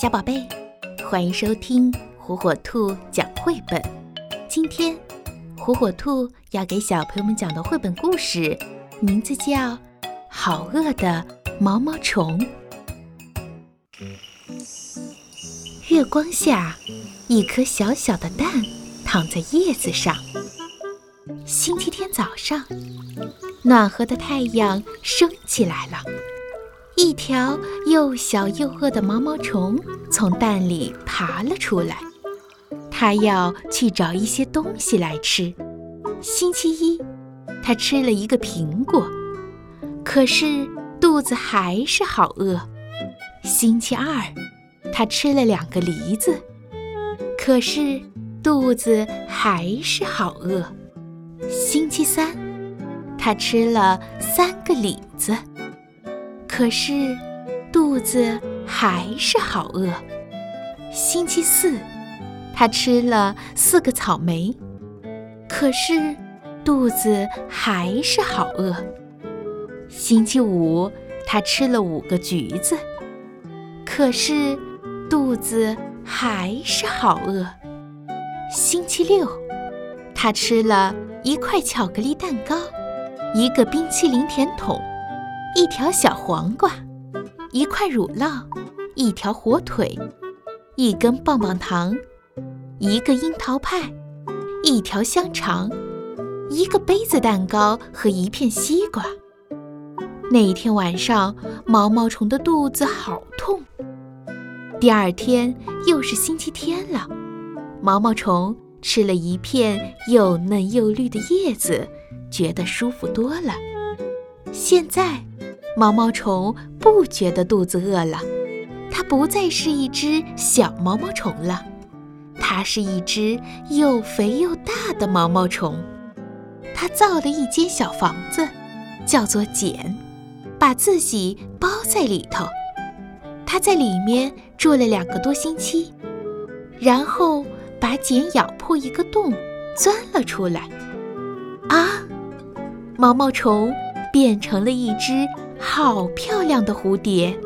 小宝贝，欢迎收听火火兔讲绘本。今天，火火兔要给小朋友们讲的绘本故事，名字叫《好饿的毛毛虫》。月光下，一颗小小的蛋躺在叶子上。星期天早上，暖和的太阳升起来了。一条又小又饿的毛毛虫从蛋里爬了出来，它要去找一些东西来吃。星期一，它吃了一个苹果，可是肚子还是好饿。星期二，它吃了两个梨子，可是肚子还是好饿。星期三，它吃了三个李子。可是，肚子还是好饿。星期四，他吃了四个草莓，可是肚子还是好饿。星期五，他吃了五个橘子，可是肚子还是好饿。星期六，他吃了一块巧克力蛋糕，一个冰淇淋甜筒。一条小黄瓜，一块乳酪，一条火腿，一根棒棒糖，一个樱桃派，一条香肠，一个杯子蛋糕和一片西瓜。那一天晚上，毛毛虫的肚子好痛。第二天又是星期天了，毛毛虫吃了一片又嫩又绿的叶子，觉得舒服多了。现在。毛毛虫不觉得肚子饿了，它不再是一只小毛毛虫了，它是一只又肥又大的毛毛虫。它造了一间小房子，叫做茧，把自己包在里头。它在里面住了两个多星期，然后把茧咬破一个洞，钻了出来。啊，毛毛虫变成了一只。好漂亮的蝴蝶！